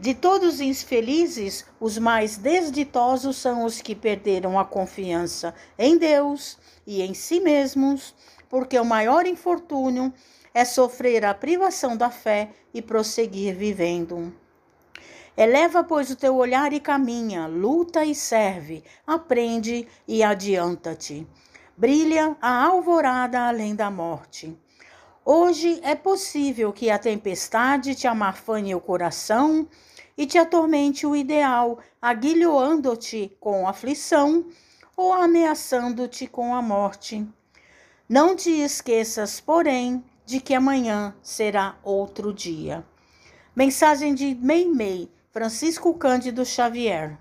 De todos os infelizes, os mais desditosos são os que perderam a confiança em Deus e em si mesmos, porque o maior infortúnio é sofrer a privação da fé e prosseguir vivendo. Eleva, pois, o teu olhar e caminha, luta e serve, aprende e adianta-te. Brilha a alvorada além da morte. Hoje é possível que a tempestade te amarfane o coração e te atormente o ideal, aguilhoando-te com aflição ou ameaçando-te com a morte. Não te esqueças, porém, de que amanhã será outro dia. Mensagem de Meimei, Francisco Cândido Xavier.